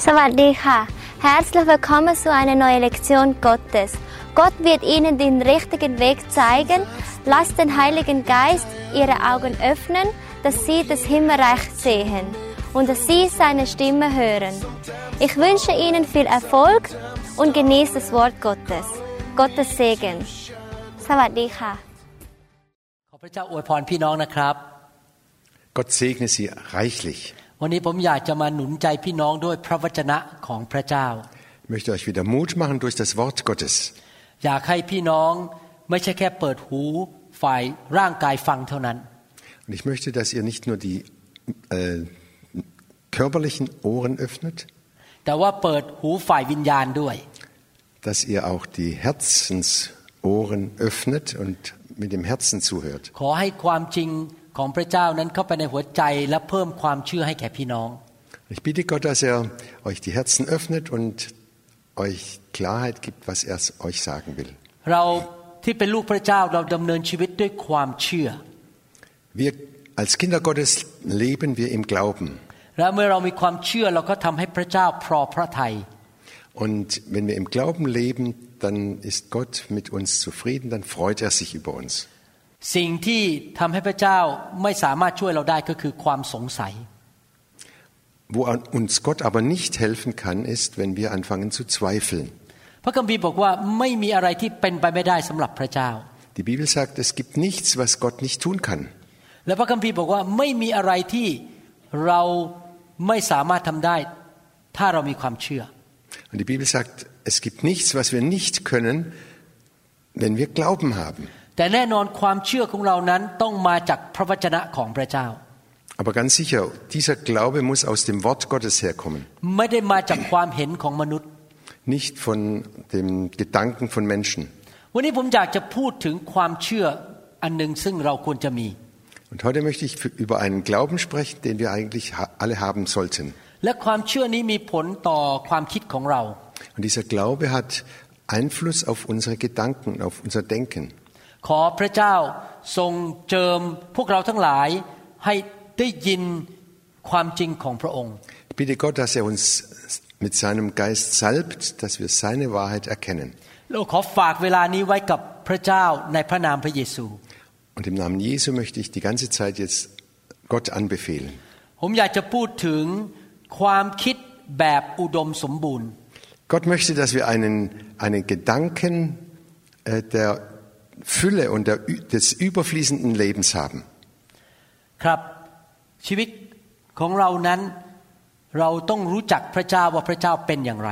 Sawadika. Herzlich willkommen zu einer neuen Lektion Gottes. Gott wird Ihnen den richtigen Weg zeigen. Lasst den Heiligen Geist Ihre Augen öffnen, dass Sie das Himmelreich sehen und dass Sie seine Stimme hören. Ich wünsche Ihnen viel Erfolg und genieße das Wort Gottes. Gottes Segen. Sawadika. Gott segne Sie reichlich. วันนี้ผมอยากจะมาหนุนใจพี่น้องด้วยพระวจนะของพระเจ้า Ich möchte euch wieder Mut machen durch das Wort Gottes. อยากให้พี่น้องไม่ใช่แค่เปิดหูฝ่ายร่างกายฟังเท่านั้น Und ich möchte, dass ihr nicht nur die äh, körperlichen Ohren öffnet, แต่ว่าเปิดหูฝ่ายวิญญาณด้วย dass ihr auch die Herzensohren öffnet und mit dem Herzen zuhört. ขอให้ความจริง ของพระเจ้านั้นเข้าไปในหัวใจและเพิ่มความเชื่อให้แก่พี่น้อง Ich bitte Gott, dass er euch die Herzen öffnet und euch Klarheit gibt, was er euch sagen will. เราที่เป็นลูกพระเจ้าเราดำเนินชีวิตด้วยความเชื่อ Wir als Kinder Gottes leben wir im Glauben. และเมื่อเรามีความเชื่อเราก็ทำให้พระเจ้าพอพระทัย Und wenn wir im Glauben leben, dann ist Gott mit uns zufrieden, dann freut er sich über uns. สิ่งที่ทำให้พระเจ้าไม่สามารถช่วยเราได้ก็คือความสงสัย Wo uns Gott aber nicht helfen kann, ist, wenn wir anfangen zu zweifeln. พระคัมภีร์บอกว่าไม่มีอะไรที่เป็นไปไม่ได้สำหรับพระเจ้า Die Bibel sagt, es gibt nichts, was Gott nicht tun kann. และพระคัมภีร์บอกว่าไม่มีอะไรที่เราไม่สามารถทำได้ ถ้าเรามีความเชื่อ Und die Bibel sagt, es gibt nichts, was wir nicht können, wenn wir Glauben haben. แต่แน่นอนความเชื่อของเรานั้นต้องมาจากพระวจนะของพระเจ้า Aber ganz sicher, dieser Glaube muss aus dem Wort Gottes herkommen, ไม่ได้มาจากความเห็นของมนุษย์ nicht von dem Gedanken von Menschen. วันนี้ผมอยากจะพูดถึงความเชื่ออันหนึ่งซึ่งเราควรจะมี Und heute möchte ich für- über einen Glauben sprechen, den wir eigentlich ha- alle haben sollten. และความเชื่อนี้มีผลต่อความคิดของเรา Und dieser Glaube hat Einfluss auf unsere Gedanken, auf unser Denken. ขอพระเจ้าทรงเจิมพวกเราทั้งหลายให้ได้ยินความจริงของพระองค์ Ich bitte Gott, dass er uns mit seinem Geist salbt, dass wir seine Wahrheit erkennen. เราขอฝากเวลานี้ไว้กับพระเจ้าในพระนามพระเยซู Und im Namen Jesu möchte ich die ganze Zeit jetzt Gott anbefehlen. ผมอยากจะพูดถึงความคิดแบบอุดมสมบูรณ์ Gott möchte, dass wir einen, einen Gedanken äh, der Fülle und der, Ü- des überfließenden Lebens haben. ครับ ชีวิตของเรานั้นเราต้องรู้จักพระเจ้าว่าพระเจ้าเป็นอย่างไร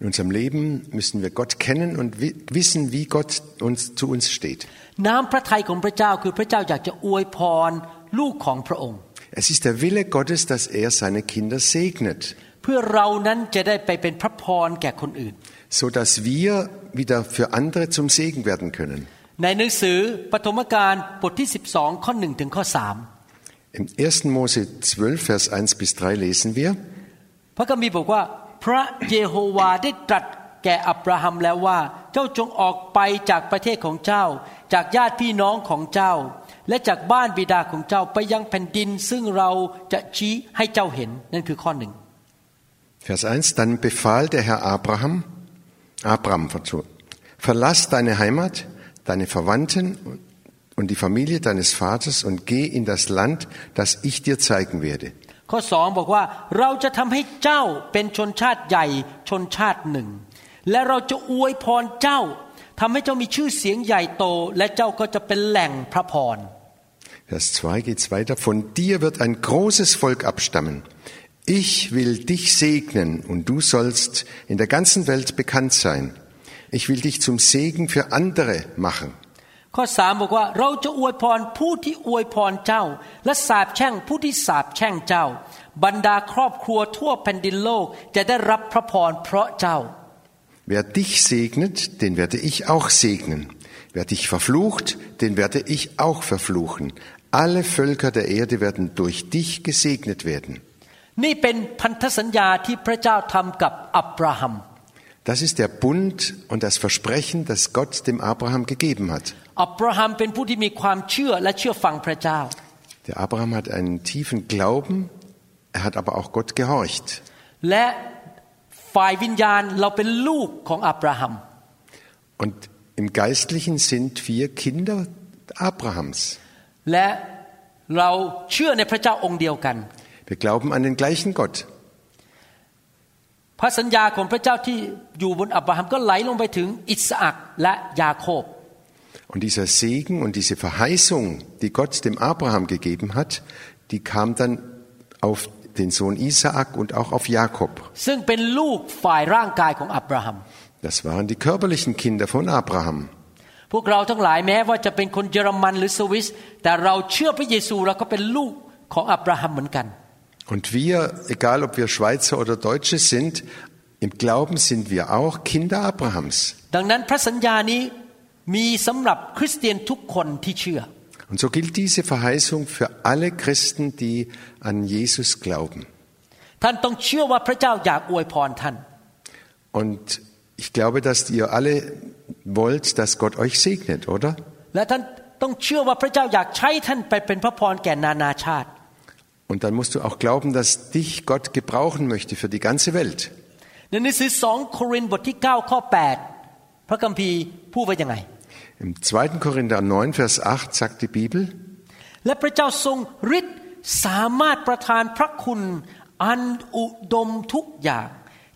In unserem Leben müssen wir Gott kennen und wi wissen, wie Gott uns, zu uns steht. น้ำพระทัยของพระเจ้าคือพระเจ้าอยากจะอวยพรลูกของพระองค์ Es ist der Wille Gottes, dass er seine Kinder segnet, เพื่อเรานั้นจะได้ไปเป็นพระพรแก่คนอื่น so dass wir wieder für andere zum Segen werden können. ในหนังสือปฐมกาลบทที่ 12 ข้อ 1 ถึงข้อ Im 1. Mose 12, Vers 1 bis 3 lesen wir, 3พระคัมภีร์บอกว่า พระเยโฮวาได้ตรัสแก่อับราฮัมแล้วว่า เจ้าจงออกไปจากประเทศของเจ้า จากญาติพี่น้องของเจ้า และจากบ้านบิดาของเจ้าไปยังแผ่นดินซึ่งเราจะชี้ให้เจ้าเห็นนั่นคือข้อหนึ่ง Vers 1, dann befahl der Herr Abraham, Abraham, verzeih- verlass deine Heimat, deine Verwandten und die Familie deines Vaters und geh in das Land, das ich dir zeigen werde. ข้อสองบอกว่าเราจะทำให้เจ้าเป็นชนชาติใหญ่ชนชาติหนึ่ง และเราจะอวยพรเจ้าทำให้เจ้ามีชื่อเสียงใหญ่โต และเจ้าก็จะเป็นแหล่งพระพร Vers 2 geht's weiter. Von dir wird ein großes Volk abstammen. Ich will dich segnen und du sollst in der ganzen Welt bekannt sein. Ich will dich zum Segen für andere machen. ข้อสามบอกว่าเราจะอวยพรผู้ที่อวยพรเจ้า และสาบแช่งผู้ที่สาบแช่งเจ้า บรรดาครอบครัวทั่วแผ่นดินโลกจะได้รับพระพรเพราะเจ้า Wer dich segnet, den werde ich auch segnen. Wer dich verflucht, den werde ich auch verfluchen. Alle Völker der Erde werden durch dich gesegnet werden. นี่เป็นพันธสัญญาที่พระเจ้าทำกับอับราฮัม Das ist der Bund und das Versprechen, das Gott dem Abraham gegeben hat. อับราฮัมเป็นผู้ที่มีความเชื่อและเชื่อฟังพระเจ้า Der Abraham hat einen tiefen Glauben, er hat aber auch Gott gehorcht. และ ฝ่ายวิญญาณเราเป็นลูกของอับราฮัม Und im Geistlichen sind wir Kinder Abrahams. และเราเชื่อในพระเจ้าองค์เดียวกัน Wir glauben an den gleichen Gott. พระสัญญาของพระเจ้าที่อยู่บนอับราฮัมก็ไหลลงไปถึงอิสอักและยาโคบ Und dieser Segen und diese Verheißung, die Gott dem Abraham gegeben hat, die kam dann auf den Sohn Isaak und auch auf Jakob. ซึ่งเป็นลูกฝ่ายร่างกายของอับราฮัม Das waren die körperlichen Kinder von Abraham. พวกเราทั้งหลายแม้ว่าจะเป็นคนเยอรมันหรือสวิส แต่เราเชื่อพระเยซูเราก็เป็นลูกของอับราฮัมเหมือนกัน Und wir, egal ob wir Schweizer oder Deutsche sind, im Glauben sind wir auch Kinder Abrahams. ดังนั้นพระสัญญานี้มีสำหรับคริสเตียนทุกคนที่เชื่อ Und so gilt diese Verheißung für alle Christen, die an Jesus glauben. ท่านต้องเชื่อว่าพระเจ้าอยากอวยพรท่าน Und ich glaube, dass ihr alle wollt, dass Gott euch segnet, oder? และท่านต้องเชื่อว่าพระเจ้าอยากใช้ท่านไปเป็นพระพรแก่นานาชาติ Und dann musst du auch glauben, dass dich Gott gebrauchen möchte für die ganze Welt. ในหนังสือ2โครินธ์บทที่ 9 ข้อ 8 พระคัมภีร์พูดไว้ยังไง Im 2. Korinther 9, Vers 8 sagt die Bibel, และพระเจ้าทรงฤทธิ์สามารถประทานพระคุณอันอุดมทุกอย่าง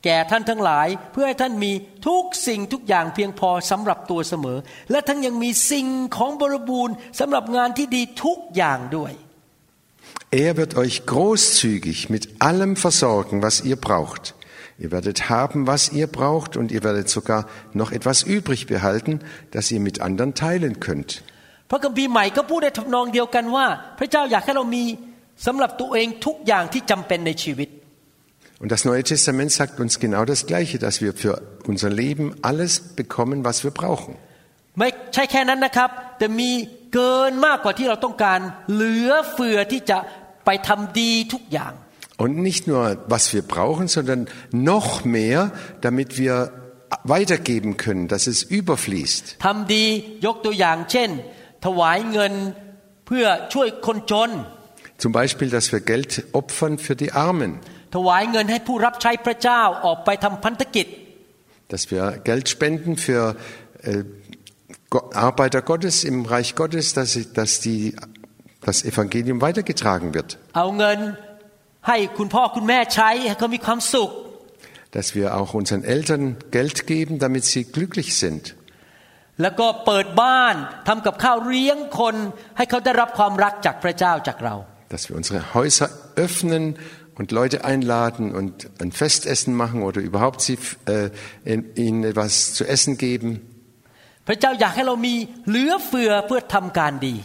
แก่ท่านทั้งหลายเพื่อให้ท่านมีทุกสิ่งทุกอย่างเพียงพอสำหรับตัวเสมอ และทั้งยังมีสิ่งของบริบูรณ์สำหรับงานที่ดีทุกอย่างด้วย er wird euch großzügig mit allem versorgen, was ihr braucht. Ihr werdet haben, was ihr braucht, und ihr werdet sogar noch etwas übrig behalten, das ihr mit anderen teilen könnt. พระคัมภีร์ใหม่ก็พูดในทำนองเดียวกันว่า พระเจ้าอยากให้เรามีสำหรับตัวเองทุกอย่างที่จำเป็นในชีวิต Und das Neue Testament sagt uns genau das Gleiche, dass wir für unser Leben alles bekommen, was wir brauchen. ไม่ใช่แค่นั้นนะครับ แต่มี เกินมากกว่าที่เราต้องการ เหลือเฟือที่จะไปทำดีทุกอย่าง Und nicht nur, was wir brauchen, sondern noch mehr, damit wir weitergeben können, dass es überfließt. ทำดียกตัวอย่างเช่น ถวายเงินเพื่อช่วยคนจน Zum Beispiel, dass wir Geld opfern für die Armen, ถวายเงินให้ผู้รับใช้พระเจ้าออกไปทำพันธกิจ dass wir Geld spenden für äh, Go- Arbeiter Gottes im Reich Gottes, dass, dass die, das Evangelium weitergetragen wird. Dass wir auch unseren Eltern Geld geben, damit sie glücklich sind. Dass wir unsere Häuser öffnen und Leute einladen und ein Festessen machen oder überhaupt sie, äh, ihnen etwas zu essen geben. พระเจ้าอยากให้เรามีเหลือเฟือเพื่อทำการดี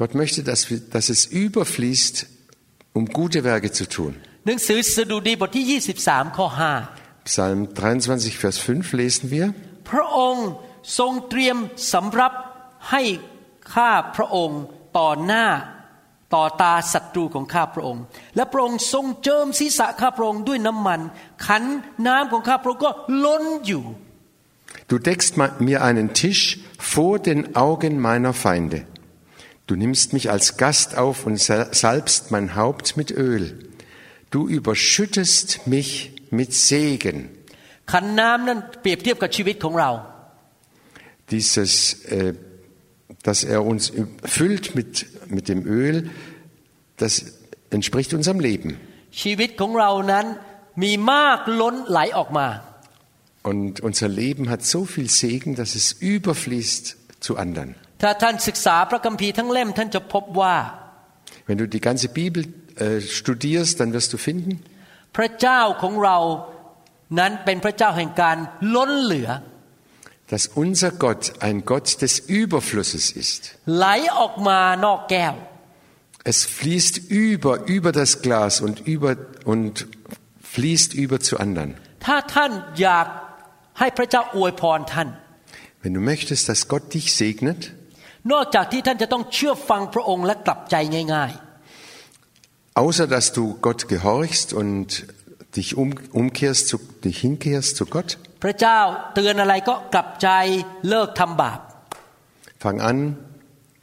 Gott möchte, dass, wir, dass es überfließt, um gute Werke zu tun. หนังสือสดุดีบทที่ 23 ข้อ Psalm 23, Vers 5 lesen wir. 5พระองค์ทรงเตรียมสำรับให้ข้าพระองค์ต่อหน้าต่อตาศัตรูของข้าพระองค์ และพระองค์ทรงเจิมศีรษะข้าพระองค์ด้วยน้ำมัน ขันน้ำของข้าพระองค์ก็ล้นอยู่ Du deckst ma- mir einen Tisch vor den Augen meiner Feinde. Du nimmst mich als Gast auf und sal- salbst mein Haupt mit Öl. Du überschüttest mich mit Segen. ขันน้ำนั้นเปรียบเทียบกับชีวิตของเรา Dieses, äh, dass er uns füllt mit, mit dem Öl, das entspricht unserem Leben. ชีวิตของเรานั้นมีมากล้นไหลออกมา Und unser Leben hat so viel Segen, dass es überfließt zu anderen. ถ้าท่านศึกษาพระคัมภีร์ทั้งเล่มท่านจะพบว่า Wenn du die ganze Bibel äh, studierst, dann wirst du finden, พระเจ้าของเรานั้นเป็นพระเจ้าแห่งการล้นเหลือ dass unser Gott ein Gott des Überflusses ist. ไหลออกมานอกแก้ว Es fließt über, über das Glas und, über, und fließt über zu anderen. ถ้าท่านอยาก ให้พระเจ้าอวยพรท่าน Wenn du möchtest, dass Gott dich segnet, นอกจากที่ท่านจะต้องเชื่อฟังพระองค์และกลับใจง่าย außer dass du Gott gehorchst und dich um, umkehrst, zu, dich hinkehrst zu Gott, ๆ พระเจ้าเตือนอะไรก็กลับใจเลิกทำบาป fang an,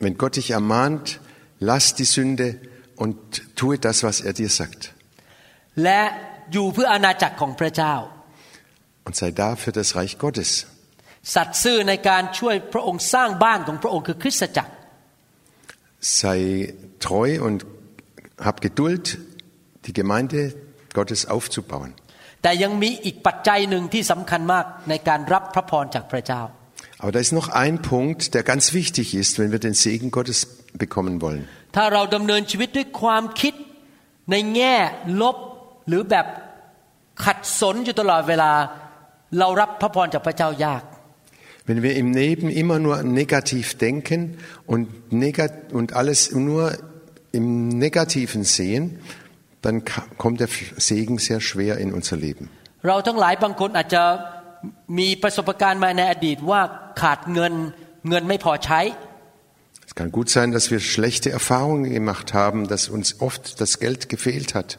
wenn Gott dich ermahnt, lass die Sünde und tue das, was er dir sagt. และอยู่เพื่ออาณาจักรของพระเจ้า und sei da für das Reich Gottes. สัตย์ซื่อในการช่วยพระองค์สร้างบ้านของพระองค์คือคริสตจักร Sei treu und hab Geduld, die Gemeinde Gottes aufzubauen. แต่ยังมีอีกปัจจัยหนึ่งที่สำคัญมากในการรับพระพรจากพระเจ้า Aber da ist noch ein Punkt, der ganz wichtig ist, wenn wir den Segen Gottes bekommen wollen. ถ้าเราดำเนินชีวิตด้วยความคิดในแง่ลบหรือแบบขัดสนอยู่ตลอดเวลา เรารับพระพรจากพระเจ้ายาก Wenn wir im Leben immer nur negativ denken und, negat und alles nur im Negativen sehen, dann ka- kommt der Segen sehr schwer in unser Leben. เราทั้งหลายบางคนอาจจะมีประสบการณ์มาในอดีตว่าขาดเงินเงินไม่พอใช้ Es kann gut sein, dass wir schlechte Erfahrungen gemacht haben, dass uns oft das Geld gefehlt hat.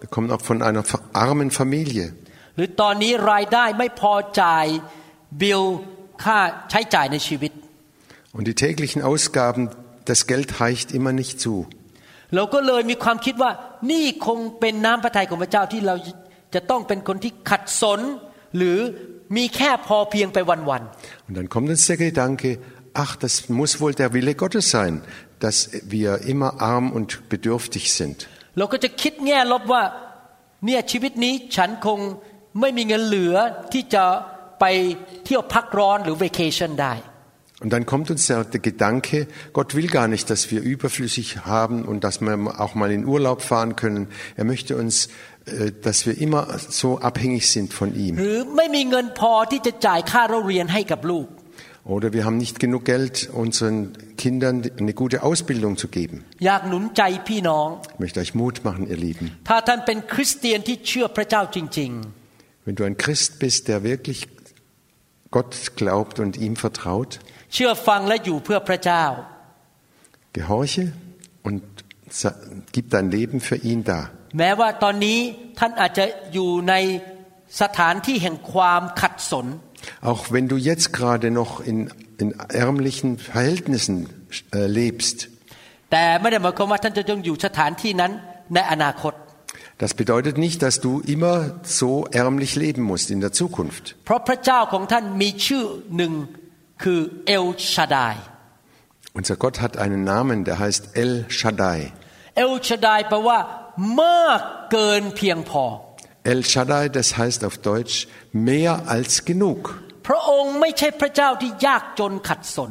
เรามาจากครอบครัวที่ยากจน Wir kommen auch von einer armen Familie. หรือตอนนี้รายได้ไม่พอจ่ายบิลค่าใช้จ่ายในชีวิต Und die täglichen Ausgaben, das Geld reicht immer nicht zu. เราก็เลยมีความคิดว่านี่คงเป็นน้ำพระทัยของพระเจ้าที่เราจะต้องเป็นคนที่ขัดสน หรือมีแค่พอเพียงไปวัน Und dann kommt uns der Gedanke, ach, das muss wohl der Wille Gottes sein, dass wir immer arm und bedürftig sind. ๆเราก็จะคิดแง่ลบว่าเนี่ยชีวิตนี้ฉันคงไม่มีเงินเหลือที่จะไปเที่ยวพักร้อนหรือ vacation ได้ Und dann kommt uns der, der Gedanke, Gott will gar nicht, dass wir überflüssig haben und dass wir auch mal in Urlaub fahren können. Er möchte uns, äh, dass wir immer so abhängig sind von ห ihm. รือไม่มีเงินพอที่จะจ่ายค่าเราเรียนให้กับลูก Oder wir haben nicht genug Geld, unseren Kindern eine gute Ausbildung zu geben. อยากหนุนใจพี่น้อง Ich möchte euch Mut machen, ihr Lieben. ถ้าท่านเป็นคริสเตียนที่เชื่อพระเจ้าจริง Wenn du ein Christ bist, der wirklich Gott glaubt und ihm vertraut, ๆ เชื่อฟังและอยู่เพื่อพระเจ้า gehorche und sa- gib dein Leben für ihn da. แม้ว่าตอนนี้ท่านอาจจะอยู่ในสถานที่แห่งความขัดสน Auch wenn du jetzt gerade noch in, in ärmlichen Verhältnissen äh, lebst, แต่ไม่ได้หมายความว่าท่านจะต้องอยู่สถานที่นั้นในอนาคต das bedeutet nicht, dass du immer so ärmlich leben musst in der Zukunft. เพราะพระเจ้าของท่านมีชื่อหนึ่งคือเอลชาดาย Unser Gott hat einen Namen, der heißt El Shaddai. เอลชาดายแปลว่ามากเกินเพียงพอ El Shaddai, das heißt auf Deutsch mehr als genug. พระองค์ไม่ใช่พระเจ้าที่ยากจนขัดสน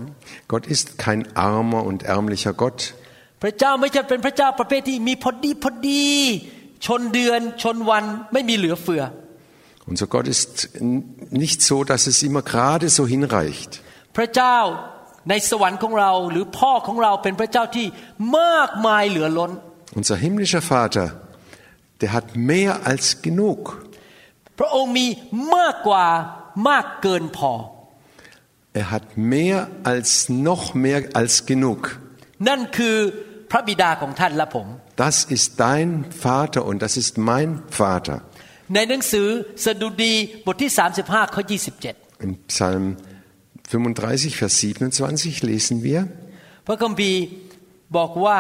Gott ist kein armer und ärmlicher Gott. พระเจ้าไม่ใช่เป็นพระเจ้าประเภทที่มีพอดีพอดี ชนเดือนชนวันไม่มีเหลือเฟือ Unser Gott ist n- nicht so, dass es immer gerade so hinreicht. พระเจ้าในสวรรค์ของเราหรือพ่อของเราเป็นพระเจ้าที่มากมายเหลือล้น Unser himmlischer Vater, der hat mehr als genug. พระองค์มีมากกว่ามากเกินพอ Er hat mehr als noch mehr als genug. นั่นคือพระบิดาของท่านและผม Das ist dein Vater und das ist mein Vater. ในหนังสือสดุดีบทที่ 35ข้อ27 Im Psalm 35, Vers 27 lesen wir, พระคัมภีร์บอกว่า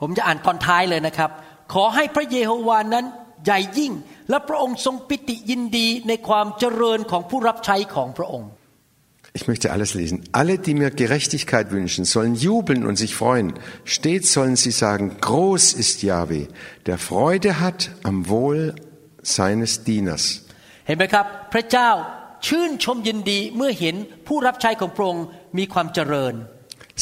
ผมจะอ่านตอนท้ายเลยนะครับ ขอให้พระเยโฮวานั้นใหญ่ยิ่ง และพระองค์ทรงปิติยินดีในความเจริญของผู้รับใช้ของพระองค์ ich möchte alles lesen. Alle, die mir Gerechtigkeit wünschen, sollen jubeln und sich freuen. Stets sollen sie sagen, groß ist Yahweh, der Freude hat am Wohl seines Dieners. เห็นไหมครับ พระเจ้าชื่นชมยินดีเมื่อเห็นผู้รับใช้ของพระองค์มีความเจริญ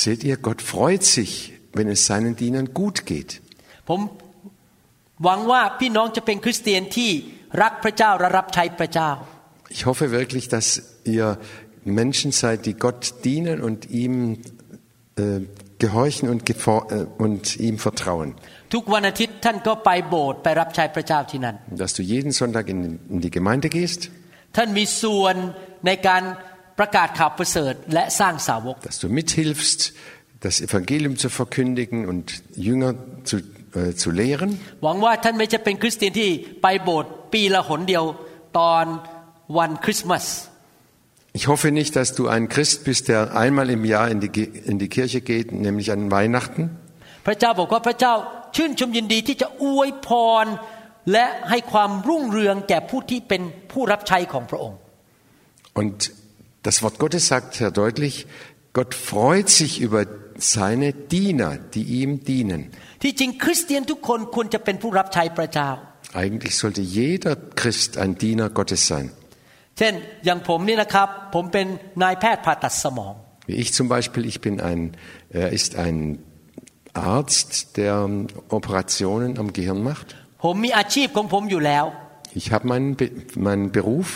Seht ihr, Gott freut sich, wenn es seinen Dienern gut geht. ผม หวังว่าพี่น้องจะเป็นคริสเตียนที่รักพระเจ้าและรับใช้พระเจ้า Ich hoffe wirklich, dass ihr Menschen seid, die Gott dienen und ihm äh, gehorchen und, gefor- äh, und ihm vertrauen. ทุกวันอาทิตย์ท่านก็ไปโบสถ์ไปรับใช้พระเจ้าที่นั่น Dass du jeden Sonntag in, in die Gemeinde gehst, ท่านมีส่วนในการประกาศข่าวประเสริฐและสร้างสาวก dass du mithilfst, das Evangelium zu verkündigen und Jünger zu, äh, zu lehren. หวังว่าท่านไม่จะเป็นคริสเตียนที่ไปโบสถ์ปีละหนเดียวตอนวันคริสต์มาส Ich hoffe nicht, dass du ein Christ bist, der einmal im Jahr in die, Ge- in die Kirche geht, nämlich an Weihnachten. พระเจ้าบอกว่าพระเจ้าชื่นชมยินดีที่จะอวยพร และให้ความรุ่งเรืองแก่ผู้ที่เป็นผู้รับใช้ของพระองค์ Und das Wort Gottes sagt sehr deutlich, Gott freut sich über seine Diener, die ihm dienen. ที่จริงคริสเตียนทุกคนควรจะเป็นผู้รับใช้พระเจ้า Eigentlich sollte jeder Christ ein Diener Gottes sein. เช่นอย่างผมนี่นะครับ ผมเป็นนายแพทย์ผ่าตัดสมอง Wie ich zum Beispiel, ich bin ein, er ist ein Arzt, der Operationen am Gehirn macht. ผมมีอาชีพของผมอยู่แล้ว Ich habe meinen, Be meinen Beruf.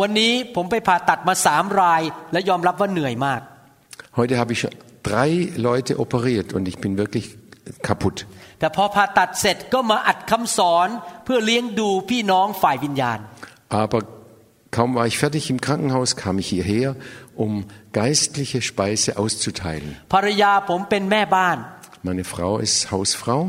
วันนี้ผมไปผ่าตัดมาสามราย และยอมรับว่าเหนื่อยมาก Heute habe ich schon drei Leute operiert und ich bin wirklich kaputt. แต่พอผ่าตัดเสร็จก็มาอัดคำสอนเพื่อเลี้ยงดูพี่น้องฝ่ายวิญญาณ Aber kaum war ich fertig im Krankenhaus, kam ich hierher, um geistliche Speise auszuteilen. ภรรยาผมเป็นแม่บ้าน Meine Frau ist Hausfrau,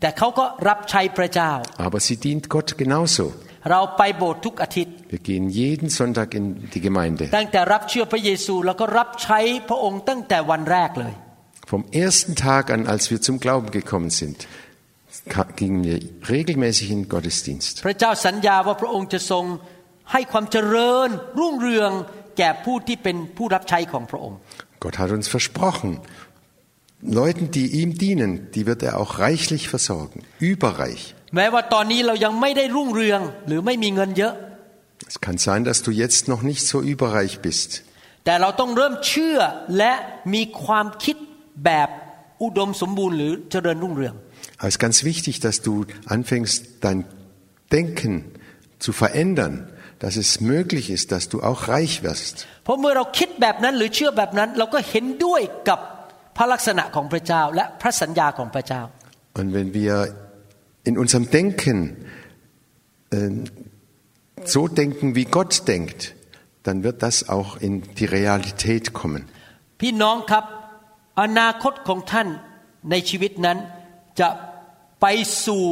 แต่เขาก็รับใช้พระเจ้า aber sie dient Gott genauso. เราไปโบสถ์ทุกอาทิตย์ Wir gehen jeden Sonntag in die Gemeinde. ตั้งแต่รับเชื่อพระเยซูแล้วก็รับใช้พระองค์ตั้งแต่วันแรกเลย Vom ersten Tag an, als wir zum Glauben gekommen sind, ka- gingen wir regelmäßig in den Gottesdienst. พระเจ้าสัญญาว่าพระองค์จะทรงให้ความเจริญ รุ่งเรืองแก่ผู้ที่เป็นผู้รับใช้ของพระองค์ Gott hat uns versprochen, Leuten, die ihm dienen, die wird er auch reichlich versorgen, überreich. แม้ว่าตอนนี้เรายังไม่ได้รุ่งเรืองหรือไม่มีเงินเยอะ Es kann sein, dass du jetzt noch nicht so überreich bist. แต่เราต้องเริ่มเชื่อและมีความคิดแบบอุดมสมบูรณ์หรือเจริญรุ่งเรือง Aber es ist ganz wichtig, dass du anfängst, dein Denken zu verändern, dass es möglich ist, dass du auch reich wirst. เพราะเมื่อเราคิดแบบนั้นหรือเชื่อแบบนั้น เราก็เห็นด้วยกับพระลักษณะของพระเจ้า และพระสัญญาของพระเจ้า Und wenn wir in unserem Denken äh, so denken, wie Gott denkt, dann wird das auch in die Realität kommen. พี่น้องครับ อนาคตของท่านในชีวิตนั้น จะไปสู่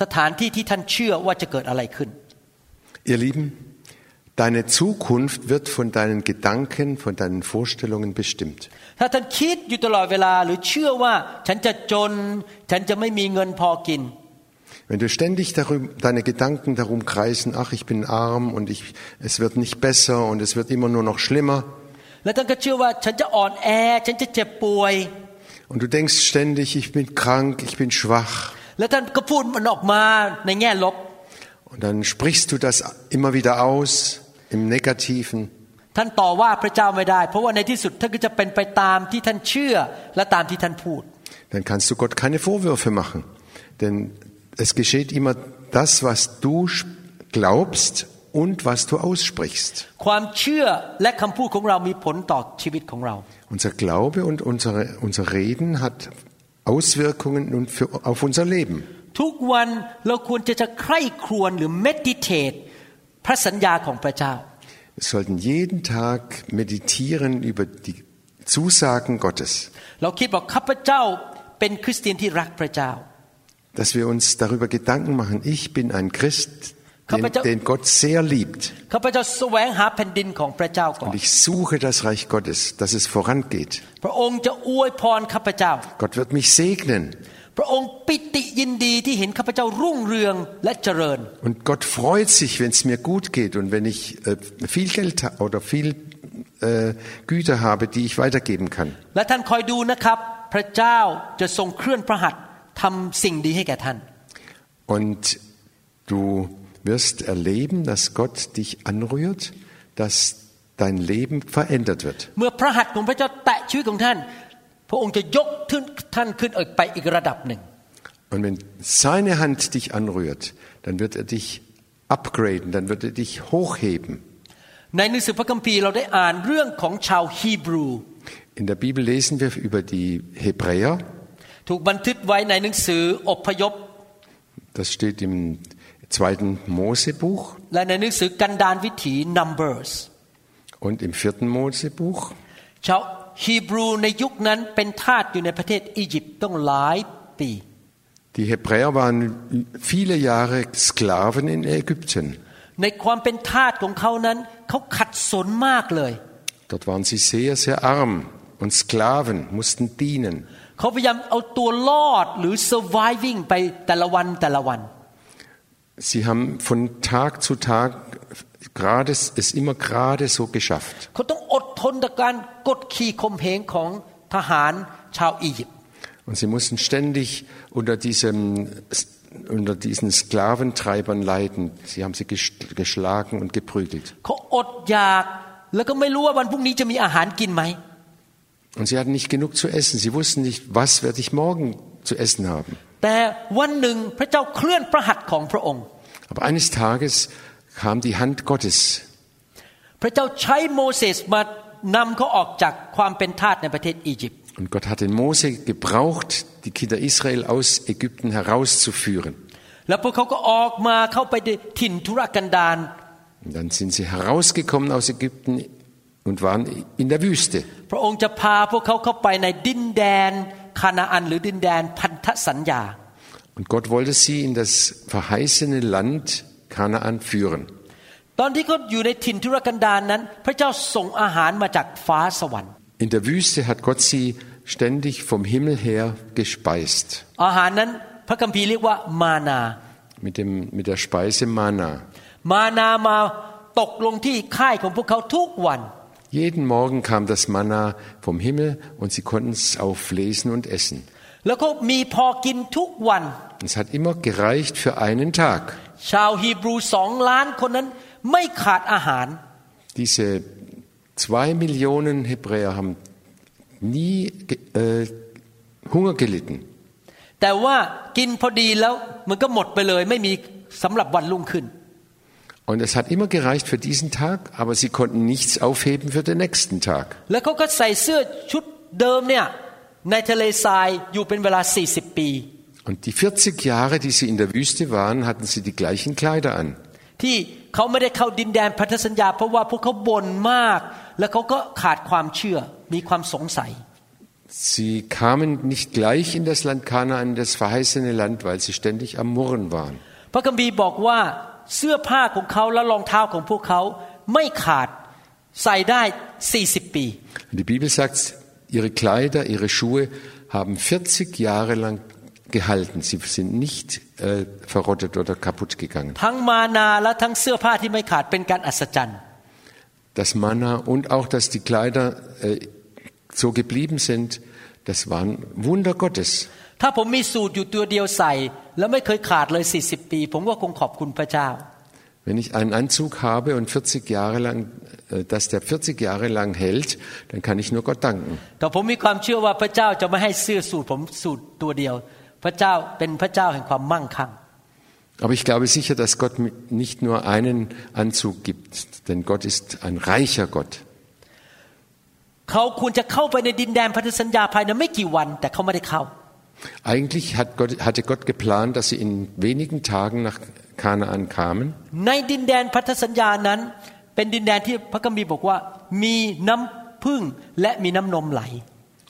สถานที่ที่ท่านเชื่อว่าจะเกิดอะไรขึ้น Ihr Lieben, deine Zukunft wird von deinen Gedanken, von deinen Vorstellungen bestimmt. ถ้าท่านคิดอยู่ตลอดเวลาหรือเชื่อว่าฉันจะจน ฉันจะไม่มีเงินพอกิน Wenn du ständig darüber, deine Gedanken darum kreisen, ach, ich bin arm und ich, es wird nicht besser und es wird immer nur noch schlimmer, และท่านก็เชื่อว่าฉันจะอ่อนแอ ฉันจะเจ็บป่วย und du denkst ständig, ich bin krank, ich bin schwach, และท่านก็พูดมันออกมาในแง่ลบ und dann sprichst du das immer wieder aus im Negativen, ท่านต่อว่าพระเจ้าไม่ได้ เพราะว่าในที่สุดท่านก็จะเป็นไปตามที่ท่านเชื่อและตามที่ท่านพูด dann kannst du Gott keine Vorwürfe machen. Denn es geschieht immer das, was du sch- glaubst und was du aussprichst. ความเชื่อและคำพูดของเรามีผลต่อชีวิตของเรา Unser Glaube und unsere, unser Reden hat Auswirkungen und für, auf unser Leben. ทุกวันเราควรจะจะใคร่ครวญหรือ meditate พระสัญญาของพระเจ้า Wir sollten jeden Tag meditieren über die Zusagen Gottes, เราคิดว่าข้าพเจ้าเป็นคริสเตียนที่รักพระเจ้า dass wir uns darüber Gedanken machen. Ich bin ein Christ, den, den Gott sehr liebt. Und ich suche das Reich Gottes, dass es vorangeht. Gott wird mich segnen. Und Gott freut sich, wenn es mir gut geht und wenn ich äh, viel Geld oder viel äh, Güter habe, die ich weitergeben kann. Und ท่านคอยดูนะครับ พระเจ้าจะทรงเคลื่อนพระหัตถ์ทำสิ่งดีให้แก่ท่าน Und du wirst erleben, dass Gott dich anrührt, dass dein Leben verändert wird. เมื่อพระหัตถ์ของพระเจ้าแตะชีวิตของท่าน พระองค์จะยกท่านขึ้นไปอีกระดับหนึ่ง Und wenn seine Hand dich anrührt, dann wird er dich upgraden, dann wird er dich hochheben. ในหนังสือพระคัมภีร์เราได้อ่านเรื่องของชาวฮีบรู In der Bibel lesen wir über die Hebräer. ถูกบันทึกไว้ในหนังสืออพยพ Das steht im zweiten Mosebuch และในหนังสือกันดารวิถี Numbers und im vierten Mosebuch. ชาวฮีบรูในยุคนั้นเป็นทาสอยู่ในประเทศอียิปต์ต้องหลายปี Die Hebräer waren viele Jahre Sklaven in Ägypten. ในความเป็นทาสของเขานั้น เขาขัดสนมากเลย Dort waren sie sehr, sehr arm und Sklaven mussten dienen. เขาพยายามเอาตัวรอดหรือ surviving ไปแต่ละวันแต่ละวัน Sie haben von Tag zu Tag gerade, es immer gerade so geschafft. เขาต้องอดทนต่อการกดขี่ข่มเหงของทหารชาวอียิปต์ Und sie mussten ständig unter, diesem, unter diesen Sklaventreibern leiden. Sie haben sie gesch- geschlagen und geprügelt. เขาอดอยากแล้วก็ไม่รู้ว่าวันพรุ่งนี้จะมีอาหารกินไหม Und sie hatten nicht genug zu essen. Sie wussten nicht, was werde ich morgen zu essen haben. แต่วันหนึ่งพระเจ้าเคลื่อนพระหัตถ์ของพระองค์ Aber eines Tages kam die Hand Gottes พระเจ้าใช้โมเสสมานำเขาออกจากความเป็นทาสในประเทศอียิปต์ und Gott hat den Mose gebraucht, die Kinder Israel aus Ägypten herauszuführen. แล้วพวกเขาก็ออกมาเข้าไปในถิ่นทุรกันดาร Und dann sind sie herausgekommen aus Ägypten und waren in der Wüste. พระองค์จะพาพวกเขาเข้าไปในดินแดนคานาอันหรือดินแดนพันธสัญญา Und Gott wollte sie in das verheißene Land Kanaan führen. ตอนที่เขาอยู่ในถิ่นทุรกันดารนั้น พระเจ้าส่งอาหารมาจากฟ้าสวรรค์ In der Wüste hat Gott sie ständig vom Himmel her gespeist. อาหารนั้นพระคัมภีร์เรียกว่ามานา Mit, dem, mit der Speise Manna. มานามาตกลงที่ค่ายของพวกเขาทุกวัน Jeden Morgen kam das Manna vom Himmel und sie konnten es auflesen und essen. แล้วก็มีพอกินทุกวัน Es hat immer gereicht für einen Tag. ชาวฮีบรูสองล้านคนนั้นไม่ขาดอาหาร Diese zwei Millionen Hebräer haben nie ge- äh, Hunger gelitten. แต่ว่ากินพอดีแล้วมันก็หมดไปเลย ไม่มีสำหรับวันรุ่งขึ้น Und es hat immer gereicht für diesen Tag, aber sie konnten nichts aufheben für den nächsten Tag. แล้วเขาก็ใส่เสื้อชุดเดิมเนี่ยในทะเลทรายอยู่เป็นเวลา 40 ปี Und die 40 Jahre, die sie in der Wüste waren, hatten sie die gleichen Kleider an. ที่เขาไม่ได้เข้าดินแดนพันธสัญญา เพราะว่าพวกเขาบ่นมาก แล้วเขาก็ขาดความเชื่อ มีความสงสัย Sie kamen nicht gleich in das Land Kanaan, in das verheißene Land, weil sie ständig am Murren waren. พระคัมภีร์บอกว่า เสื้อผ้าของเขาและรองเท้าของพวกเขาไม่ขาดใส่ได้ 40 ปี Und die Bibel sagt, ihre Kleider, ihre Schuhe haben 40 Jahre lang gehalten. Sie sind nicht äh, verrottet oder kaputt gegangen. ทั้งมานาและทั้งเสื้อผ้าที่ไม่ขาดเป็นการอัศจรรย์ Das Manna und auch, dass die Kleider äh, so geblieben sind, das waren Wunder Gottes. ถ้าผมมีสูตรอยู่ตัวเดียวใส่ แล้วไม่เคยขาดเลย 40 ปี ผมก็คงขอบคุณพระเจ้า Wenn ich einen Anzug habe und 40 Jahre lang, äh, dass der 40 Jahre lang hält, dann kann ich nur Gott danken. แต่ผมมีความเชื่อว่าพระเจ้าจะไม่ให้เสื้อสูตรผมสูตรตัวเดียว พระเจ้าเป็นพระเจ้าแห่งความมั่งคั่ง Aber ich glaube sicher, dass Gott mi- nicht nur einen Anzug gibt, denn Gott ist ein reicher Gott. เขาควรจะเข้าไปในดินแดนพันธสัญญาภายในไม่กี่วัน แต่เขาไม่ได้เข้า Eigentlich hat Gott, hatte Gott geplant, dass sie in wenigen Tagen nach Kanaan kamen. ในดินแดนพันธสัญญานั้น เป็นดินแดนที่พระคัมภีร์บอกว่า มีน้ำพึ่งและมีน้ำนมไหล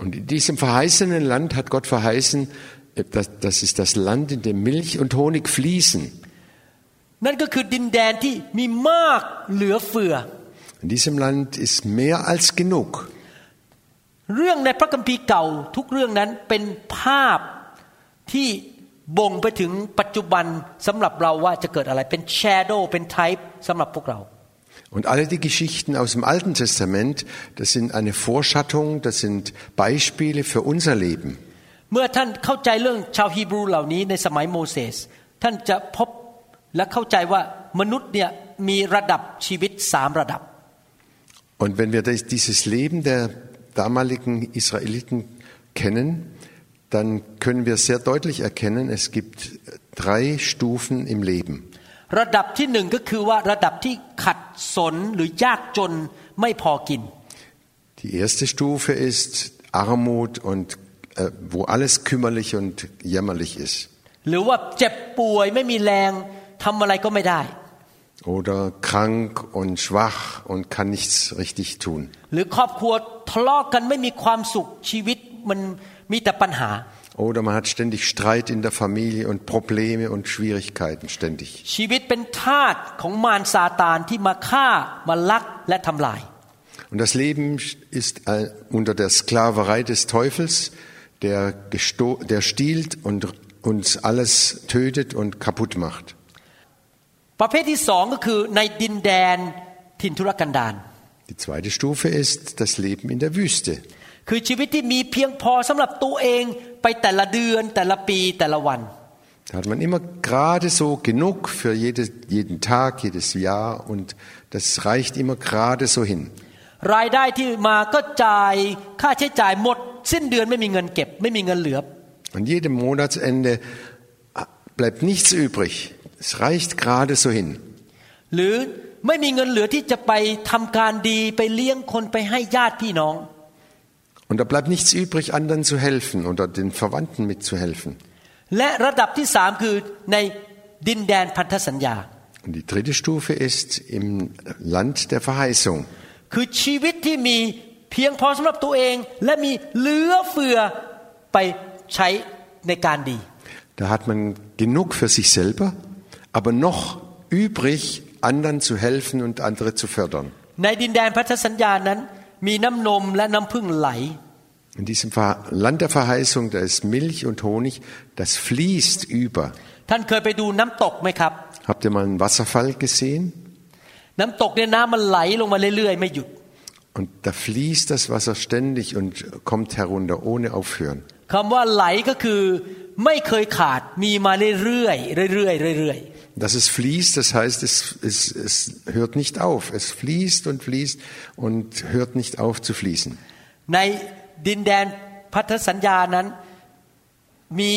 Und in diesem verheißenen Land hat Gott verheißen, äh, das, das ist das Land, in dem Milch und Honig fließen. นั่นก็คือดินแดนที่มีมากเหลือเฟือ In diesem Land ist mehr als genug. เรื่องในพระคัมภีร์เก่าทุกเรื่องนั้นเป็นภาพที่บ่งไปถึงปัจจุบันสำหรับเราว่าจะเกิดอะไรเป็น shadow เป็น type สำหรับพวกเรา Und alle die Geschichten aus dem Alten Testament, das sind eine Vorschattung, das sind Beispiele für unser Leben. เมื่อท่านเข้าใจเรื่องชาวฮีบรูเหล่านี้ในสมัยโมเสสท่านจะพบและเข้าใจว่ามนุษย์เนี่ยมีระดับชีวิตสามระดับ Und wenn wir das- dieses Leben der damaligen Israeliten kennen, dann können wir sehr deutlich erkennen, es gibt drei Stufen im Leben. ระดับที่หนึ่งก็คือว่าระดับที่ขัดสนหรือยากจนไม่พอกิน Die erste Stufe ist Armut und äh, wo alles kümmerlich und jämmerlich ist. หรือว่าเจ็บป่วยไม่มีแรงทำอะไรก็ไม่ได้ oder krank und schwach und kann nichts richtig tun. Oder man hat ständig Streit in der Familie und Probleme und Schwierigkeiten ständig. Und das Leben ist unter der Sklaverei des Teufels, der, der stiehlt und uns alles tötet und kaputt macht. ประเภทที่สองก็คือในดินแดนถิ่นทุรกันดาร Die zweite Stufe ist das Leben in der Wüste. คือชีวิตที่มีเพียงพอสำหรับตัวเองไปแต่ละเดือน แต่ละปีแต่ละวัน Da hat man immer gerade so genug für jede, jeden Tag, jedes Jahr und das reicht immer gerade so hin. รายได้ที่มาก็จ่ายค่าใช้จ่ายหมด สิ้นเดือนไม่มีเงินเก็บ ไม่มีเงินเหลือ An jedem Monatsende bleibt nichts übrig. Es reicht gerade so hin. หรือไม่มีเงินเหลือที่จะไปทำการดีไปเลี้ยงคนไปให้ญาติพี่น้อง Und da bleibt nichts übrig, anderen zu helfen oder den Verwandten mitzuhelfen. และระดับที่สามคือในดินแดนพันธสัญญา Und die dritte Stufe ist im Land der Verheißung. คือชีวิตที่มีเพียงพอสำหรับตัวเอง และมีเหลือเฟือไปใช้ในการดี Da hat man genug für sich selber, aber noch übrig, anderen zu helfen und andere zu fördern. ในดินแดนพันธสัญญานั้น มีน้ำนมและน้ำพึ่งไหล In diesem Ver- Land der Verheißung, da ist Milch und Honig, das fließt über. ท่านเคยไปดูน้ำตกไหมครับ Habt ihr mal einen Wasserfall gesehen? น้ำตกเนี่ยน้ำมันไหลลงมาเรื่อยๆ ไม่หยุด Und da fließt das Wasser ständig und kommt herunter ohne aufhören. คำว่าไหลก็คือไม่เคยขาดมีมาเรื่อยๆเรื่อยๆเรื่อย Dass es fließt, das heißt, es, es, es hört nicht auf. Es fließt und fließt und hört nicht auf zu fließen. ๆในดินแดนพันธสัญญานั้น มี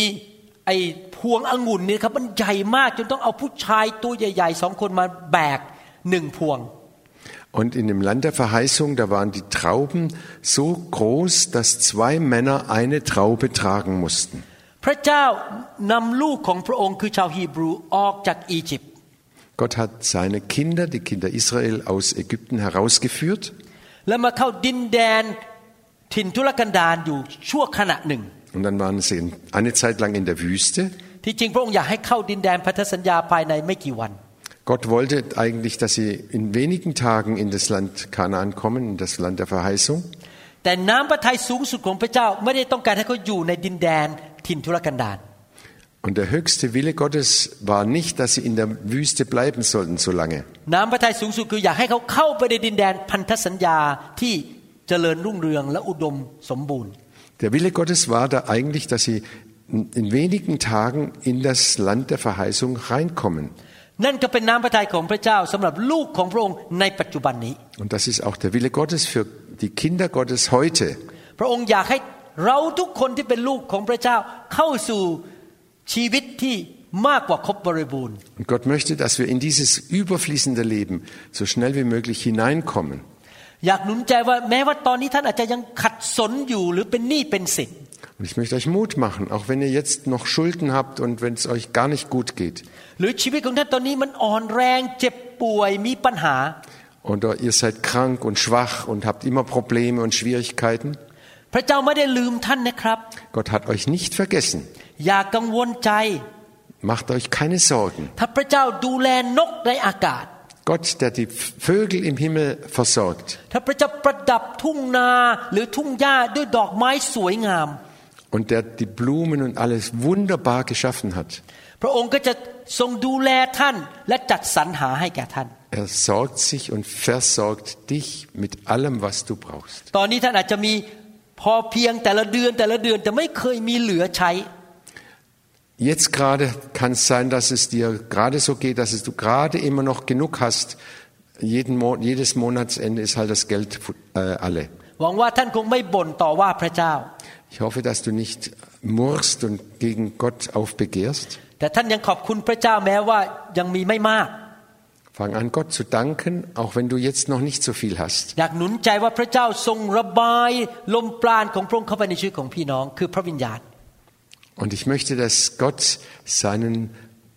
ไอ้พวงองุ่นเนี่ยครับมันใหญ่มากจนต้องเอาผู้ชายตัวใหญ่ๆสองคนมาแบกหนึ่งพวง Und in dem Land der Verheißung, da waren die Trauben so groß, dass zwei Männer eine Traube tragen mussten. พระเจ้านำลูกของพระองค์คือชาวฮีบรูออกจากอียิปต์ Gott hat seine Kinder, die Kinder Israel, aus Ägypten herausgeführt แล้วมาเข้าดินแดนถิ่นทุรกันดารอยู่ชั่วขณะหนึ่ง und dann waren sie eine Zeit lang in der Wüste. ที่จริงพระองค์อยากให้เข้าดินแดนพันธสัญญาภายในไม่กี่วัน Gott wollte eigentlich, dass sie in wenigen Tagen in das Land Kanaan kommen, in das Land der Verheißung. แต่น้ำพระทัยสูงสุดของพระเจ้าไม่ได้ต้องการให้เขาอยู่ในดินแดนถิ่นทุรกันดาร Und der höchste Wille Gottes war nicht, dass sie in der Wüste bleiben sollten so lange. น้ำพระทัยสูงสุดคืออยากให้เขาเข้าไปในดินแดนพันธสัญญาที่เจริญรุ่งเรืองและอุดมสมบูรณ์ Der Wille Gottes war da eigentlich, dass sie in wenigen Tagen in das Land der Verheißung reinkommen. นั่นก็เป็นน้ำพระทัยของพระเจ้าสำหรับลูกของพระองค์ในปัจจุบันนี้ Und das ist auch der Wille Gottes für die Kinder Gottes heute. พระองค์อยากให้ เราทุกคนที่เป็นลูกของพระเจ้าเข้าสู่ชีวิตที่มากกว่าครบบริบูรณ์ Und Gott möchte, dass wir in dieses überfließende Leben so schnell wie möglich hineinkommen. อยากหนุนใจว่าแม้ว่าตอนนี้ท่านอาจจะยังขัดสนอยู่หรือเป็นหนี้เป็นสิน Und ich möchte euch Mut machen, auch wenn ihr jetzt noch Schulden habt und wenn es euch gar nicht gut geht. หรือชีวิตของท่านตอนนี้มันอ่อนแรงเจ็บป่วยมีปัญหา Oder ihr seid krank und schwach und habt immer Probleme und Schwierigkeiten. พระเจ้าไม่ได้ลืมท่านนะครับ Gott hat euch nicht vergessen. อย่ากังวลใจ Macht euch keine Sorgen. ถ้าพระเจ้าดูแลนกในอากาศ Gott, der die Vögel im Himmel versorgt ถ้าพระเจ้าประดับทุ่งนาหรือทุ่งหญ้าด้วยดอกไม้สวยงาม und der die Blumen und alles wunderbar geschaffen hat, พระองค์ก็จะทรงดูแลท่านและจัดสรรหาให้แก่ท่าน er sorgt sich und versorgt dich mit allem, was du brauchst. ตอนนี้ท่านอาจจะมี พอเพียงแต่ละเดือนแต่ละเดือน แต่ไม่เคยมีเหลือใช้ Jetzt gerade kann es sein, dass es dir gerade so geht, dass es du gerade immer noch genug hast. Jeden Mo jedes Monatsende ist halt das Geld äh, alle. หวังว่าท่านคงไม่บ่นต่อว่าพระเจ้า Ich hoffe, dass du nicht murrst und gegen Gott aufbegehrst. Fang an, Gott zu danken, auch wenn du jetzt noch nicht so viel hast. อยากหนุนใจว่าพระเจ้าทรงระบายลมปราณของพระองค์เข้าไปในชีวิตของพี่น้อง คือพระวิญญาณ Und ich möchte, dass Gott seinen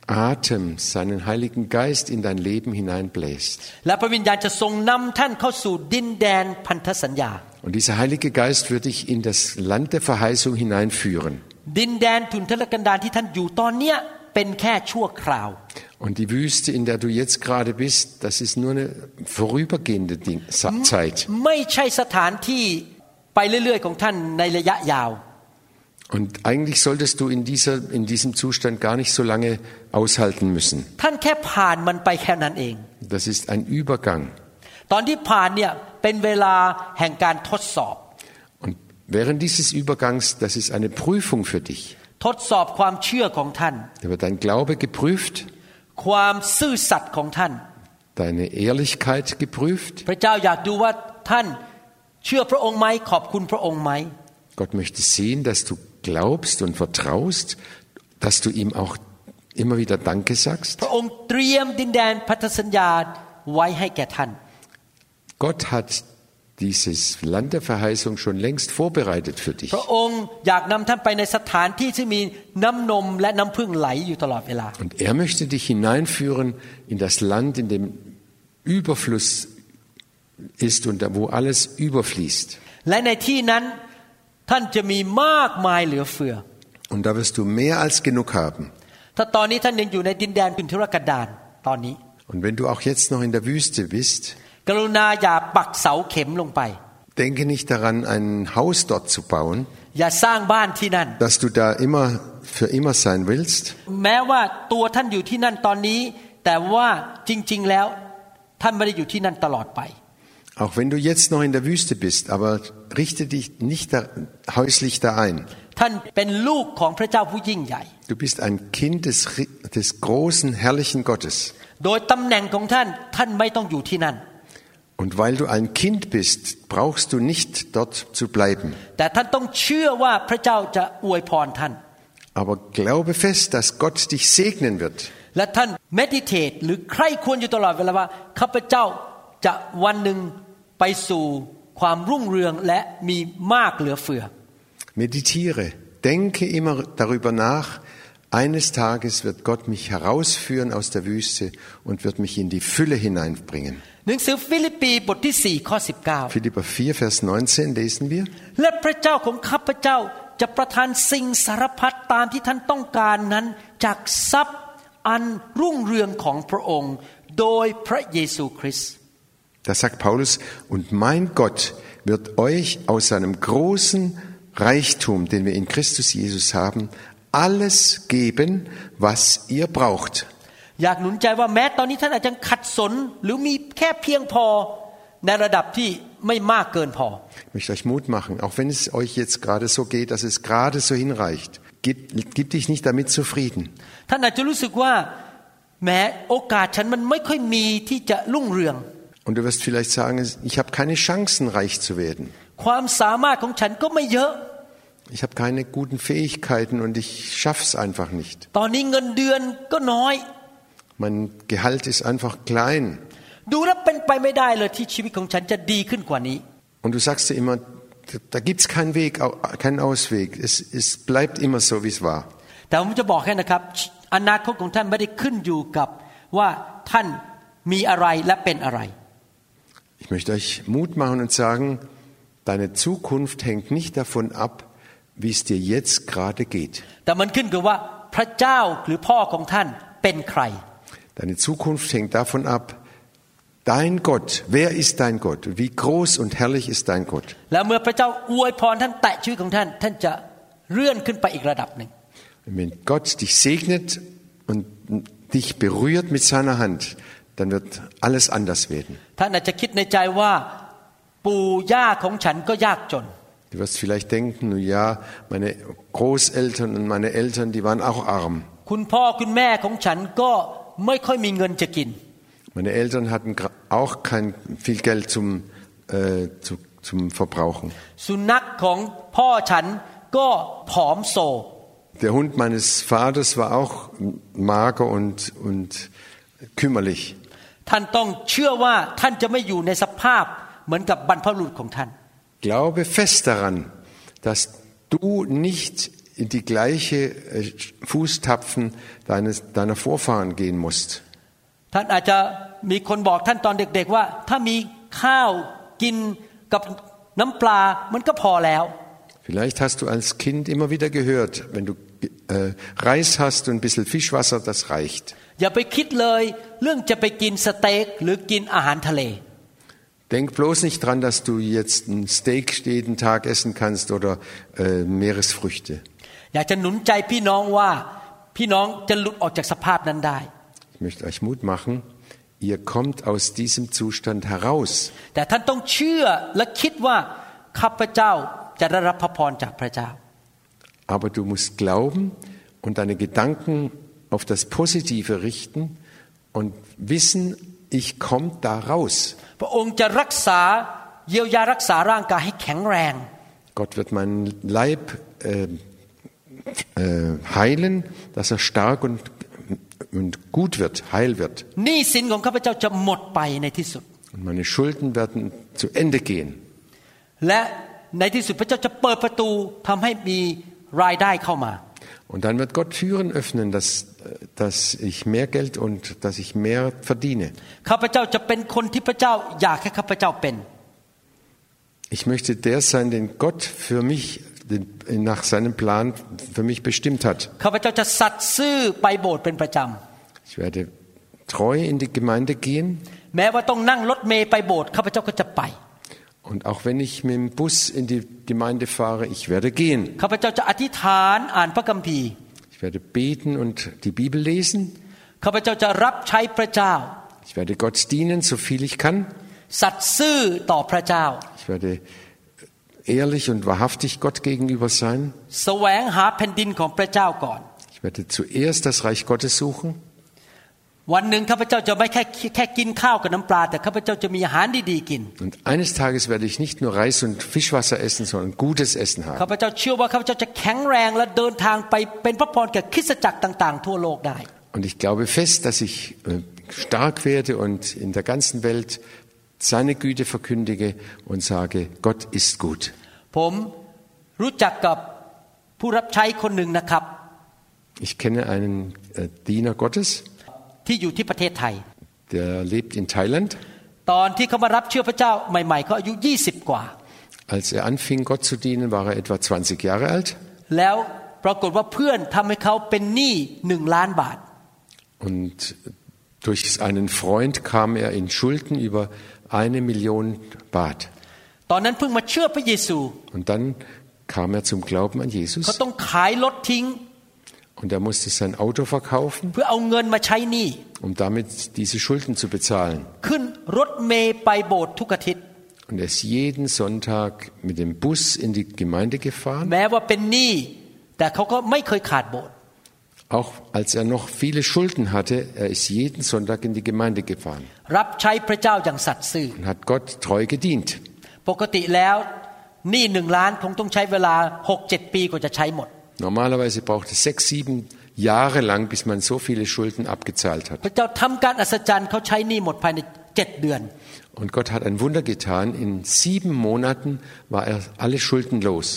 Atem, seinen Heiligen Geist in dein Leben hineinbläst. และพระวิญญาณจะทรงนำท่านเข้าสู่ดินแดนพันธสัญญา Und dieser Heilige Geist wird dich in das Land der Verheißung hineinführen. ดินแดนทุนทรกันดารที่ท่านอยู่ตอนเนี้ย เป็นแค่ชั่วคราว Und die Wüste, in der du jetzt gerade bist, das ist nur eine vorübergehende Ding Sa- Zeit. ไม่ใช่สถานที่ไปเรื่อยๆของท่านในระยะยาว Und eigentlich solltest du in, dieser, in diesem Zustand gar nicht so lange aushalten müssen. ท่านแค่ผ่านมันไปแค่นั้นเอง Das ist ein Übergang. ตอนที่ผ่านเนี่ยเป็นเวลาแห่งการทดสอบ Und während dieses Übergangs, das ist eine Prüfung für dich. ทดสอบความเชื่อของท่าน Da wird dein Glaube geprüft, ความซื่อสัตย์ของท่าน deine Ehrlichkeit geprüft. พระเจ้าอยากดูว่าท่านเชื่อพระองค์ไหมขอบคุณพระองค์ไหม Gott möchte sehen, dass du glaubst und vertraust, dass du ihm auch immer wieder Danke sagst. พระองค์เตรียมดินแดนพันธสัญญาไว้ให้แก่ท่าน Gott hat dieses Land der Verheißung schon längst vorbereitet für dich. พระองค์อยากนำท่านไปในสถานที่ที่มีน้ำนมและน้ำพึ่งไหลอยู่ตลอดเวลา Und er möchte dich hineinführen in das Land, in dem Überfluss ist und wo alles überfließt. และในที่นั้นท่านจะมีมากมายเหลือเฟือ Und da wirst du mehr als genug haben. ถ้าตอนนี้ท่านยังอยู่ในดินแดนพินทุรกันดารตอนนี้ Und wenn du auch jetzt noch in der Wüste bist, กรุณาอย่าปักเสาเข็มลงไป denke nicht daran, ein Haus dort zu bauen, อย่าสร้างบ้านที่นั่น dass du da immer für immer sein willst. แม้ว่าตัวท่านอยู่ที่นั่นตอนนี้ แต่ว่าจริง ๆ แล้วท่านไม่ได้อยู่ที่นั่นตลอดไป Auch wenn du jetzt noch in der Wüste bist, aber richte dich nicht da, häuslich da ein. ท่านเป็นลูกของพระเจ้าผู้ยิ่งใหญ่ Du bist ein Kind des, Ri- des großen, herrlichen Gottes. โดยตำแหน่งของท่านท่านไม่ต้องอยู่ที่นั่น Und weil du ein Kind bist, brauchst du nicht dort zu bleiben. Aber glaube fest, dass Gott dich segnen wird. Meditiere, denke immer darüber nach, eines Tages wird Gott mich herausführen aus der Wüste und wird mich in die Fülle hineinbringen. หนังสือฟิลิปปีบทที่4ข้อ Philipper 4, Vers 19 lesen wir. 19 และพระเจ้าของข้าพเจ้าจะประทานสิ่งสารพัดตามที่ท่านต้องการนั้น จากทรัพย์อันรุ่งเรืองของพระองค์ โดยพระเยซูคริสต์ Da sagt Paulus, und mein Gott wird euch aus seinem großen Reichtum, den wir in Christus Jesus haben, alles geben, was ihr braucht. อยากหนุนใจว่าแม้ตอนนี้ท่านอาจจะขัดสน หรือมีแค่เพียงพอในระดับที่ไม่มากเกินพอ Ich möchte euch Mut machen, auch wenn es euch jetzt gerade so geht, dass es gerade so hinreicht. Gib, gib dich nicht damit zufrieden. ท่านอาจจะรู้สึกว่าแม้โอกาสฉันมันไม่ค่อยมีที่จะรุ่งเรือง Und du wirst vielleicht sagen, ich habe keine Chancen, reich zu werden. ความสามารถของฉันก็ไม่เยอะ Ich habe keine guten Fähigkeiten und ich schaff's einfach nicht. ตอนนี้เงินเดือนก็น้อย Mein Gehalt ist einfach klein. ดูแล้วเป็นไปไม่ได้เลยที่ชีวิตของฉันจะดีขึ้นกว่านี้ Und du sagst dir immer, da, da gibt's keinen Weg, au- keinen Ausweg. Es, es bleibt immer so, wie es war. แต่ผมจะบอกให้นะครับ อนาคตของท่านไม่ได้ขึ้นอยู่กับว่าท่านมีอะไรและเป็นอะไร Ich möchte euch Mut machen und sagen, deine Zukunft hängt nicht davon ab, wie es dir jetzt gerade geht. แต่มันขึ้นกับว่าพระเจ้าหรือพ่อของท่านเป็นใคร Deine Zukunft hängt davon ab, dein Gott, wer ist dein Gott? Wie groß und herrlich ist dein Gott? แล้วเมื่อพระเจ้าอวยพรท่านแตะชีวิตของท่าน ท่านจะเลื่อนขึ้นไปอีกระดับหนึ่ง Und wenn Gott dich segnet und dich berührt mit seiner Hand, dann wird alles anders werden. ท่านอาจจะคิดในใจว่าปู่ย่าของฉันก็ยากจน Du wirst vielleicht denken, nun ja, meine Großeltern und meine Eltern, die waren auch arm. คุณพ่อคุณแม่ของฉันก็ ไม่ค่อยมีเงินจะกิน Meine Eltern hatten gra- auch kein viel Geld zum, äh, zu, zum Verbrauchen. สุนัขของพ่อฉันก็ผอมโซ Der Hund meines Vaters war auch mager und, und kümmerlich. ท่านต้องเชื่อว่าท่านจะไม่อยู่ในสภาพเหมือนกับบรรพบุรุษของท่าน Glaube fest daran, dass du nicht in die gleiche äh, Fußtapfen deines, deiner Vorfahren gehen musst. ท่านอาจจะมีคนบอกท่านตอนเด็กๆว่า ถ้ามีข้าวกินกับน้ำปลามันก็พอแล้ว Vielleicht hast du als Kind immer wieder gehört, wenn du äh, Reis hast und ein bisschen Fischwasser, das reicht. อย่าไปคิดเลยเรื่องจะไปกินสเต็กหรือกินอาหารทะเล Denk bloß nicht dran, dass du jetzt ein Steak jeden Tag essen kannst oder äh, Meeresfrüchte. อยากจะหนุนใจพี่น้องว่าพี่น้องจะหลุดออกจากสภาพนั้นได้ Ich möchte euch Mut machen, ihr kommt aus diesem Zustand heraus. แต่ท่านต้องเชื่อและคิดว่าข้าพเจ้าจะได้รับพระพรจากพระเจ้า Aber du musst glauben und deine Gedanken auf das Positive richten und wissen, ich komme da raus. พระองค์จะรักษาเยียวยารักษาร่างกายให้แข็งแรง Gott wird meinen Leib äh, äh, heilen, dass er stark und, und gut wird, heil wird. หนี้สินของข้าพเจ้าจะหมดไปในที่สุด Und meine Schulden werden zu Ende gehen. และในที่สุดพระเจ้าจะเปิดประตูทำให้มีรายได้เข้ามา Und dann wird Gott Türen öffnen, dass, dass ich mehr Geld und dass ich mehr verdiene. ข้าพเจ้าจะเป็นคนที่พระเจ้าอยากให้ข้าพเจ้าเป็น Ich möchte der sein, den Gott für mich, den, nach seinem Plan für mich bestimmt hat. Ich werde treu in die Gemeinde gehen. Und auch wenn ich mit dem Bus in die Gemeinde fahre, ich werde gehen. Ich werde beten und die Bibel lesen. Ich werde Gott dienen, so viel ich kann. Ich werde ehrlich und wahrhaftig Gott gegenüber sein. แสวงหาแผ่นดินของพระเจ้าก่อน Ich werde zuerst das Reich Gottes suchen. วันหนึ่งข้าพเจ้าจะไม่แค่แค่กินข้าวกับน้ำปลา แต่ข้าพเจ้าจะมีอาหารดีๆกิน Und eines Tages werde ich nicht nur Reis und Fischwasser essen, sondern gutes Essen ข้า haben. พเจ้าเชื่อว่าข้าพเจ้าจะแข็งแรงและเดินทางไปเป็นพระพรแก่คริสตจักรต่าง ๆ ทั่วโลกได้ Und ich glaube fest, dass ich äh, stark werde und in der ganzen Welt seine Güte verkündige und sage, Gott ist gut. ผมรู้จักกับผู้รับใช้คนหนึ่งนะครับ Ich kenne einen äh, Diener Gottes, ที่อยู่ที่ประเทศไทย der lebt in Thailand. ตอนที่เขามารับเชื่อพระเจ้าใหม่ๆเขาอายุ 20 กว่า Als er anfing, Gott zu dienen, war er etwa 20 Jahre alt. แล้วปรากฏว่าเพื่อนทำให้เขาเป็นหนี้หนึ่งล้านบาท Und durch einen Freund kam er in Schulden über eine Million Baht. ตอนนั้นเพิ่งมาเชื่อพระเยซู Und dann kam er zum Glauben an เขา Jesus ต้องขายรถทิ้ง und er musste sein Auto verkaufen, เพื่อเอาเงินมาใช้หนี้ um damit diese Schulden zu bezahlen. ขึ้นรถเมย์ไปโบสถ์ทุกอาทิตย์ Und er ist jeden Sonntag mit dem Bus in die Gemeinde gefahren, แม้ว่าเป็นหนี้แต่เขาก็ไม่เคยขาดโบสถ์ auch als er noch viele Schulden hatte. Er ist jeden Sonntag in die Gemeinde gefahren รับใช้พระเจ้าอย่างสัตย์ซื่อ und hat Gott treu gedient. ปกติแล้วหนี้หนึ่งล้านคงต้องใช้เวลาหกเจ็ดปีกว่าจะใช้หมด Normalerweise braucht es sechs, sieben Jahre lang, bis man so viele Schulden abgezahlt hat. พระเจ้าทำการอัศจรรย์เขาใช้หนี้หมดภายในเจ็ดเดือน Und Gott hat ein Wunder getan. In sieben Monaten war er alle Schulden los.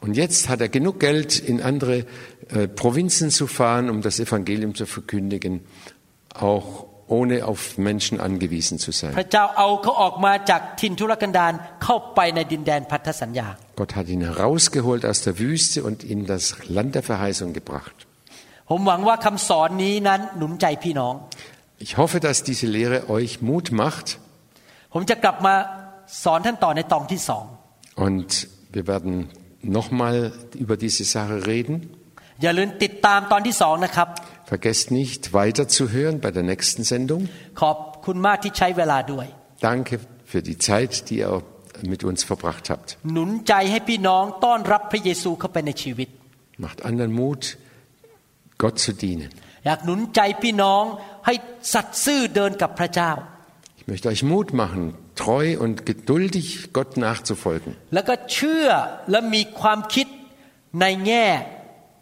Und jetzt hat er genug Geld, in andere äh, Provinzen zu fahren, um das Evangelium zu verkündigen, auch ohne auf Menschen angewiesen zu sein. Gott hat ihn herausgeholt aus der Wüste und in das Land der Verheißung gebracht. Ich hoffe, dass diese Lehre euch Mut macht. Und wir werden nochmal über diese Sache reden. อย่าลืมติดตามตอนที่สองนะครับ Vergesst nicht, weiterzuhören bei der nächsten Sendung. ขอบคุณมากที่ใช้เวลาด้วย Danke für die Zeit, die ihr mit uns verbracht habt. หนุนใจให้พี่น้องต้อนรับพระเยซูเข้าไปในชีวิต Macht anderen Mut, Gott zu dienen. อยากหนุนใจพี่น้องให้สัตย์ซื่อเดินกับพระเจ้า Ich möchte euch Mut machen, treu und geduldig Gott nachzufolgen แล้วก็เชื่อและมีความคิดในแง่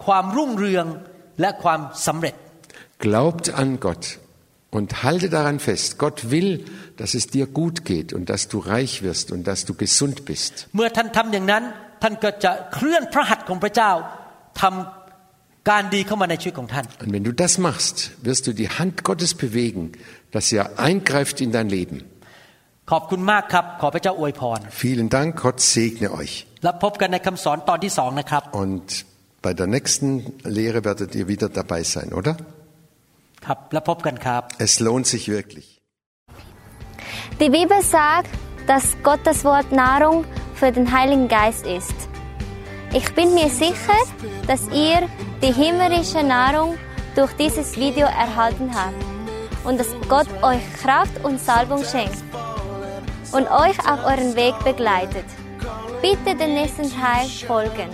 ความรุ่งเรืองและความสำเร็จ Glaubt an Gott und halte daran fest. Gott will, dass es dir gut geht und dass du reich wirst und dass du gesund bist. เมื่อท่านทำอย่างนั้น ท่านก็จะเคลื่อนพระหัตถ์ของพระเจ้าทำ und wenn du das machst, wirst du die Hand Gottes bewegen, dass er eingreift in dein Leben. Vielen Dank, Gott segne euch. Und bei der nächsten Lehre werdet ihr wieder dabei sein, oder? Es lohnt sich wirklich. Die Bibel sagt, dass Gottes Wort Nahrung für den Heiligen Geist ist. Ich bin mir sicher, dass ihr die himmlische Nahrung durch dieses Video erhalten habt und dass Gott euch Kraft und Salbung schenkt und euch auf euren Weg begleitet. Bitte den nächsten Teil folgen.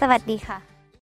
สวัสดีค่ะ